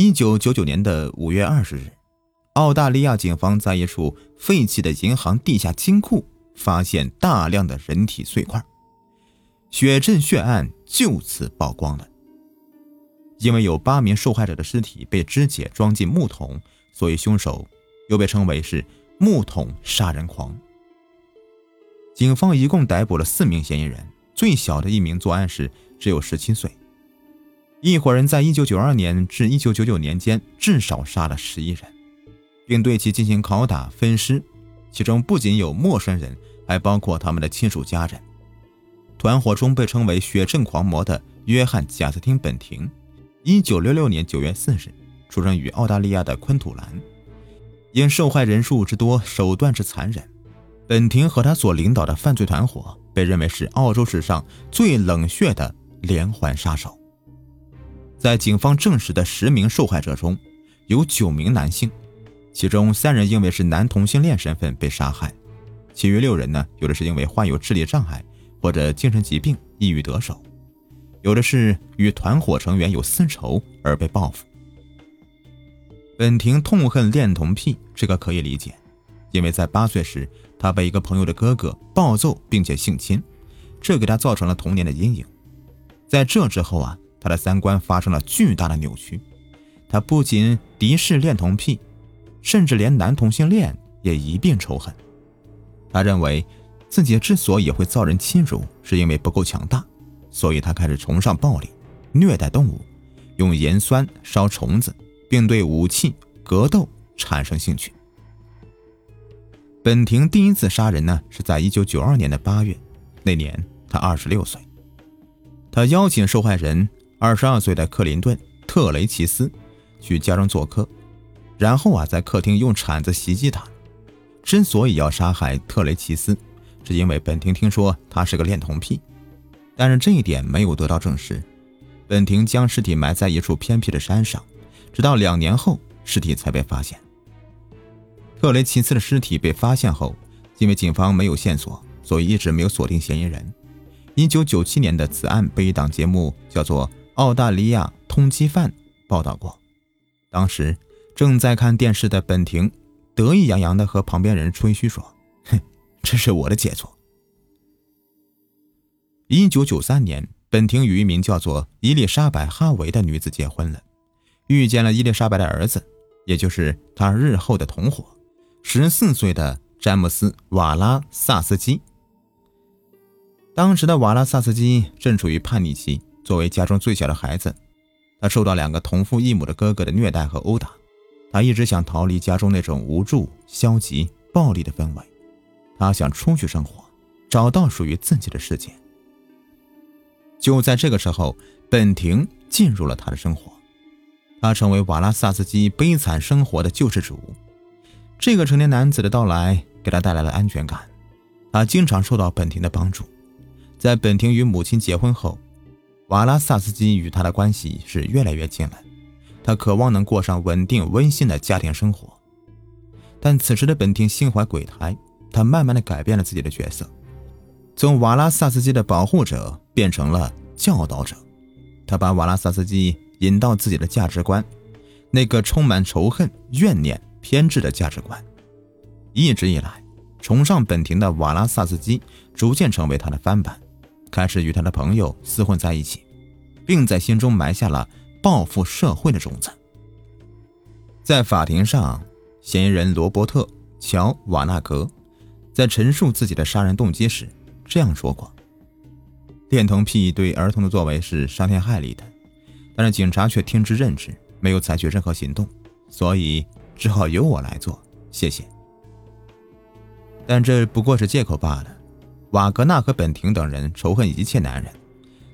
一九九九年的五月二十日，澳大利亚警方在一处废弃的银行地下金库发现大量的人体碎块，血证血案就此曝光了。因为有八名受害者的尸体被肢解装进木桶，所以凶手又被称为是“木桶杀人狂”。警方一共逮捕了四名嫌疑人，最小的一名作案时只有十七岁。一伙人在一九九二年至一九九九年间至少杀了十一人，并对其进行拷打分尸，其中不仅有陌生人，还包括他们的亲属家人。团伙中被称为“血阵狂魔”的约翰·贾斯汀·本廷。一九六六年九月四日，出生于澳大利亚的昆土兰。因受害人数之多，手段之残忍，本廷和他所领导的犯罪团伙被认为是澳洲史上最冷血的连环杀手。在警方证实的十名受害者中，有九名男性，其中三人因为是男同性恋身份被杀害，其余六人呢，有的是因为患有智力障碍或者精神疾病抑郁得手。有的是与团伙成员有私仇而被报复。本廷痛恨恋童癖，这个可以理解，因为在八岁时，他被一个朋友的哥哥暴揍并且性侵，这给他造成了童年的阴影。在这之后啊，他的三观发生了巨大的扭曲，他不仅敌视恋童癖，甚至连男同性恋也一并仇恨。他认为自己之所以会遭人欺辱，是因为不够强大。所以他开始崇尚暴力，虐待动物，用盐酸烧虫子，并对武器格斗产生兴趣。本廷第一次杀人呢，是在一九九二年的八月，那年他二十六岁。他邀请受害人二十二岁的克林顿·特雷奇斯去家中做客，然后啊，在客厅用铲子袭击他。之所以要杀害特雷奇斯，是因为本廷听说他是个恋童癖。但是这一点没有得到证实。本廷将尸体埋在一处偏僻的山上，直到两年后，尸体才被发现。特雷奇斯的尸体被发现后，因为警方没有线索，所以一直没有锁定嫌疑人。一九九七年的此案被一档节目叫做《澳大利亚通缉犯》报道过。当时正在看电视的本廷得意洋洋地和旁边人吹嘘说：“哼，这是我的杰作。”一九九三年，本廷与一名叫做伊丽莎白·哈维的女子结婚了，遇见了伊丽莎白的儿子，也就是他日后的同伙，十四岁的詹姆斯·瓦拉萨斯基。当时的瓦拉萨斯基正处于叛逆期，作为家中最小的孩子，他受到两个同父异母的哥哥的虐待和殴打，他一直想逃离家中那种无助、消极、暴力的氛围，他想出去生活，找到属于自己的世界。就在这个时候，本庭进入了他的生活，他成为瓦拉萨斯基悲惨生活的救世主。这个成年男子的到来给他带来了安全感，他经常受到本庭的帮助。在本庭与母亲结婚后，瓦拉萨斯基与他的关系是越来越近了。他渴望能过上稳定温馨的家庭生活，但此时的本廷心怀鬼胎，他慢慢的改变了自己的角色。从瓦拉萨斯基的保护者变成了教导者，他把瓦拉萨斯基引到自己的价值观，那个充满仇恨、怨念、偏执的价值观。一直以来，崇尚本廷的瓦拉萨斯基逐渐成为他的翻版，开始与他的朋友厮混在一起，并在心中埋下了报复社会的种子。在法庭上，嫌疑人罗伯特·乔·瓦纳格在陈述自己的杀人动机时。这样说过，恋童癖对儿童的作为是伤天害理的，但是警察却听之任之，没有采取任何行动，所以只好由我来做，谢谢。但这不过是借口罢了。瓦格纳和本廷等人仇恨一切男人，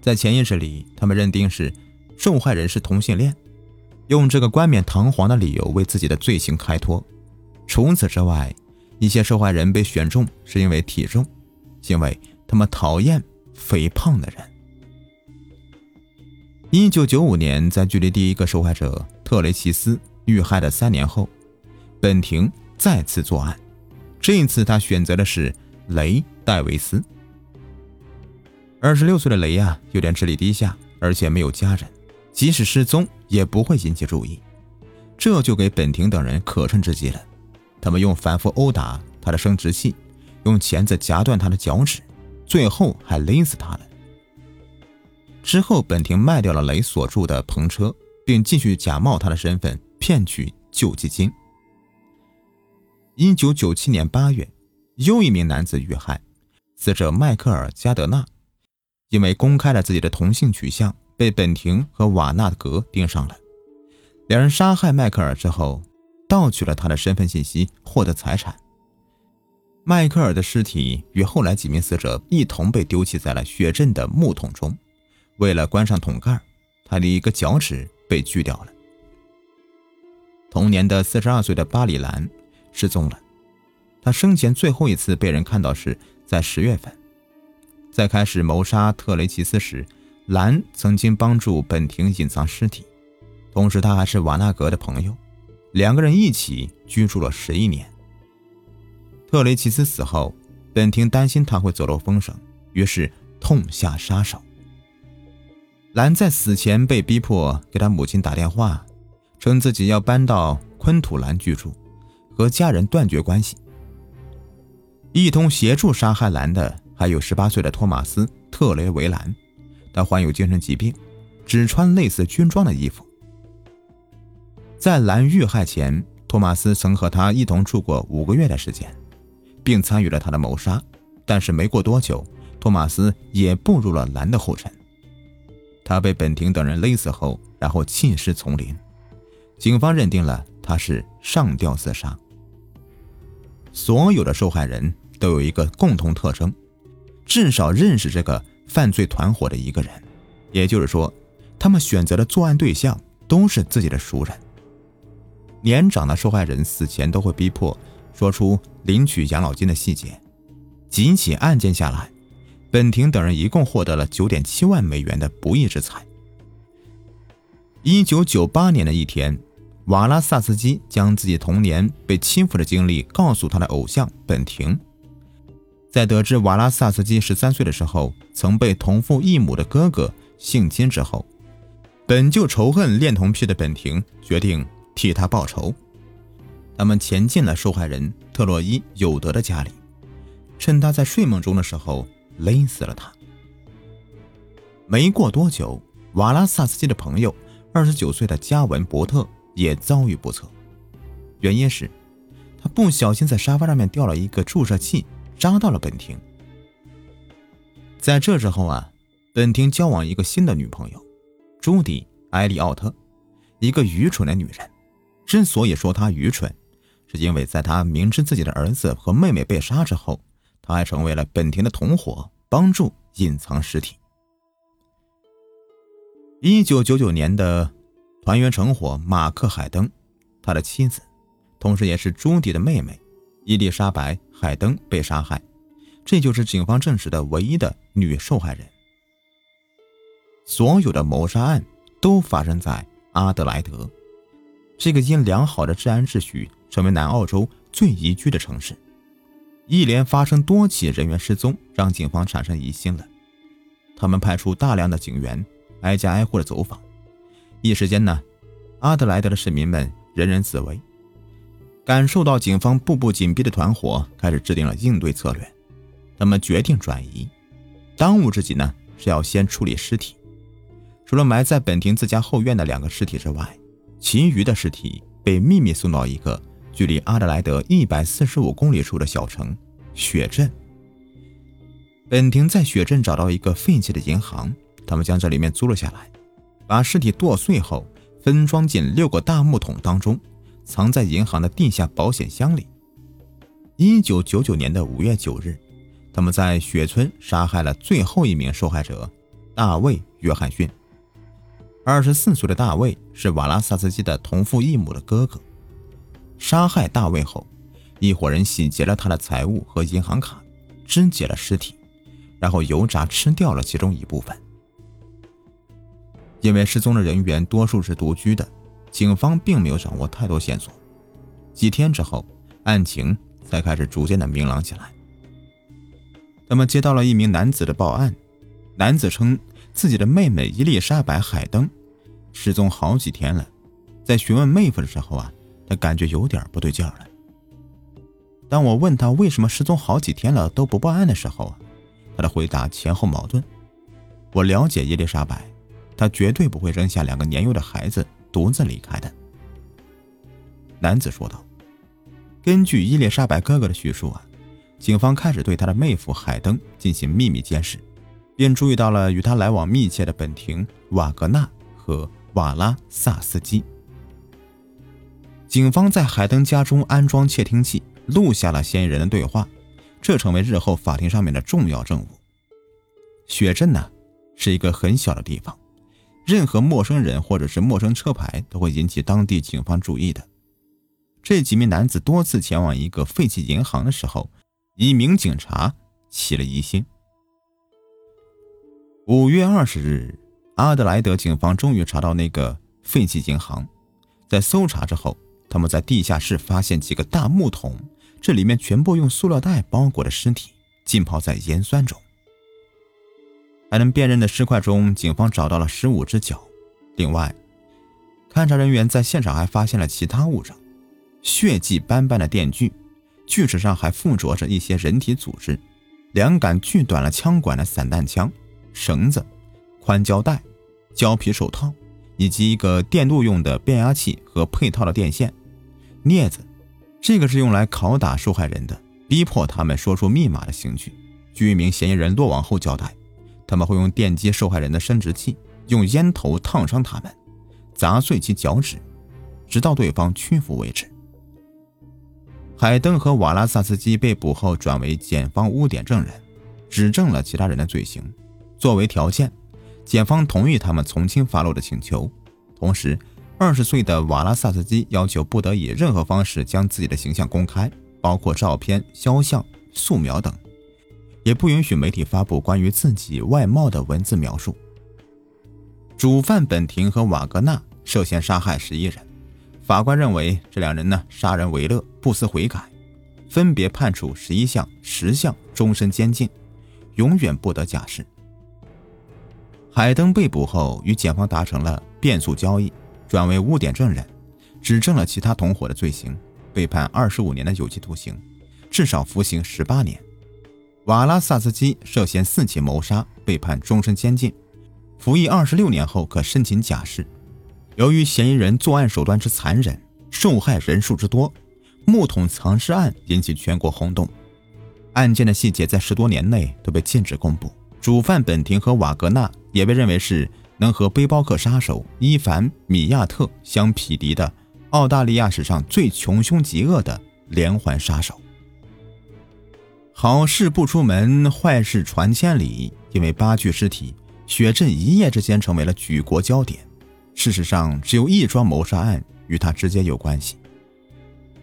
在潜意识里，他们认定是受害人是同性恋，用这个冠冕堂皇的理由为自己的罪行开脱。除此之外，一些受害人被选中是因为体重。因为他们讨厌肥胖的人。一九九五年，在距离第一个受害者特雷奇斯遇害的三年后，本廷再次作案。这一次，他选择的是雷戴维斯。二十六岁的雷亚有点智力低下，而且没有家人，即使失踪也不会引起注意，这就给本庭等人可乘之机了。他们用反复殴打他的生殖器，用钳子夹断他的脚趾，最后还勒死他了。之后，本庭卖掉了雷所住的篷车，并继续假冒他的身份骗取救济金。一九九七年八月，又一名男子遇害，死者迈克尔·加德纳，因为公开了自己的同性取向，被本庭和瓦纳格盯上了。两人杀害迈克尔之后，盗取了他的身份信息，获得财产。迈克尔的尸体与后来几名死者一同被丢弃在了雪镇的木桶中。为了关上桶盖，他的一个脚趾被锯掉了。同年的四十二岁的巴里兰失踪了，他生前最后一次被人看到是在十月份。在开始谋杀特雷奇斯时，兰曾经帮助本廷隐藏尸体，同时他还是瓦纳格的朋友，两个人一起居住了十一年。特雷奇斯死后，本廷担心他会走漏风声，于是痛下杀手。兰在死前被逼迫给他母亲打电话，称自己要搬到昆土兰居住，和家人断绝关系。一同协助杀害兰的还有十八岁的托马斯·特雷维兰，他患有精神疾病，只穿类似军装的衣服。在兰遇害前，托马斯曾和他一同住过五个月的时间，并参与了他的谋杀。但是没过多久，托马斯也步入了兰的后尘。他被本庭等人勒死后，然后弃尸丛林。警方认定了他是上吊自杀。所有的受害人都有一个共同特征，至少认识这个犯罪团伙的一个人，也就是说，他们选择的作案对象都是自己的熟人。年长的受害人死前都会逼迫说出领取养老金的细节。几起案件下来。本庭等人一共获得了九点七万美元的不义之财。一九九八年的一天，瓦拉萨斯基将自己童年被欺负的经历告诉他的偶像本庭。在得知瓦拉萨斯基十三岁的时候曾被同父异母的哥哥性侵之后，本就仇恨恋童癖的本庭决定替他报仇。他们潜进了受害人特洛伊有德的家里，趁他在睡梦中的时候。勒死了他。没过多久，瓦拉萨斯基的朋友，二十九岁的加文伯特也遭遇不测。原因是，他不小心在沙发上面掉了一个注射器，扎到了本廷。在这之后啊，本廷交往一个新的女朋友，朱迪·埃利奥特，一个愚蠢的女人。之所以说她愚蠢，是因为在她明知自己的儿子和妹妹被杀之后。他还成为了本庭的同伙，帮助隐藏尸体。一九九九年的团圆成火马克海登，他的妻子，同时也是朱迪的妹妹伊丽莎白海登被杀害，这就是警方证实的唯一的女受害人。所有的谋杀案都发生在阿德莱德，这个因良好的治安秩序成为南澳洲最宜居的城市。一连发生多起人员失踪，让警方产生疑心了。他们派出大量的警员，挨家挨户的走访。一时间呢，阿德莱德的市民们人人自危。感受到警方步步紧逼的团伙开始制定了应对策略。他们决定转移，当务之急呢是要先处理尸体。除了埋在本庭自家后院的两个尸体之外，其余的尸体被秘密送到一个。距离阿德莱德一百四十五公里处的小城雪镇，本庭在雪镇找到一个废弃的银行，他们将这里面租了下来，把尸体剁碎后分装进六个大木桶当中，藏在银行的地下保险箱里。一九九九年的五月九日，他们在雪村杀害了最后一名受害者大卫·约翰逊。二十四岁的大卫是瓦拉萨斯基的同父异母的哥哥。杀害大卫后，一伙人洗劫了他的财物和银行卡，肢解了尸体，然后油炸吃掉了其中一部分。因为失踪的人员多数是独居的，警方并没有掌握太多线索。几天之后，案情才开始逐渐的明朗起来。他们接到了一名男子的报案，男子称自己的妹妹伊丽莎白·海登失踪好几天了。在询问妹夫的时候啊，他感觉有点不对劲了。当我问他为什么失踪好几天了都不报案的时候啊，他的回答前后矛盾。我了解伊丽莎白，她绝对不会扔下两个年幼的孩子独自离开的。男子说道：“根据伊丽莎白哥哥的叙述啊，警方开始对他的妹夫海登进行秘密监视，并注意到了与他来往密切的本廷、瓦格纳和瓦拉萨斯基。警方在海登家中安装窃听器，录下了嫌疑人的对话，这成为日后法庭上面的重要证物。雪镇呢？”是一个很小的地方，任何陌生人或者是陌生车牌都会引起当地警方注意的。这几名男子多次前往一个废弃银行的时候，一名警察起了疑心。五月二十日，阿德莱德警方终于查到那个废弃银行，在搜查之后，他们在地下室发现几个大木桶，这里面全部用塑料袋包裹的尸体浸泡在盐酸中。还能辨认的尸块中，警方找到了十五只脚。另外，勘查人员在现场还发现了其他物证：血迹斑斑的电锯，锯齿上还附着着一些人体组织；两杆锯短了枪管的散弹枪、绳子、宽胶带、胶皮手套，以及一个电路用的变压器和配套的电线、镊子。这个是用来拷打受害人的，逼迫他们说出密码的刑具。据一名嫌疑人落网后交代。他们会用电击受害人的生殖器，用烟头烫伤他们，砸碎其脚趾，直到对方屈服为止。海登和瓦拉萨斯基被捕后转为检方污点证人，指证了其他人的罪行。作为条件，检方同意他们从轻发落的请求。同时，二十岁的瓦拉萨斯基要求不得以任何方式将自己的形象公开，包括照片、肖像、素描等。也不允许媒体发布关于自己外貌的文字描述。主犯本廷和瓦格纳涉嫌杀害十一人，法官认为这两人呢杀人为乐，不思悔改，分别判处十一项、十项终身监禁，永远不得假释。海登被捕后与检方达成了变速交易，转为污点证人，指证了其他同伙的罪行，被判二十五年的有期徒刑，至少服刑十八年。瓦拉萨斯基涉嫌四起谋杀，被判终身监禁，服役二十六年后可申请假释。由于嫌疑人作案手段之残忍，受害人数之多，木桶藏尸案引起全国轰动。案件的细节在十多年内都被禁止公布。主犯本廷和瓦格纳也被认为是能和背包客杀手伊凡·米亚特相匹敌的澳大利亚史上最穷凶极恶的连环杀手。好事不出门，坏事传千里。因为八具尸体，雪镇一夜之间成为了举国焦点。事实上，只有一桩谋杀案与他直接有关系。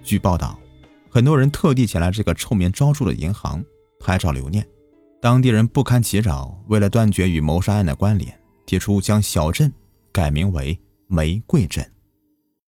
据报道，很多人特地前来这个臭名昭著的银行拍照留念。当地人不堪其扰，为了断绝与谋杀案的关联，提出将小镇改名为玫瑰镇。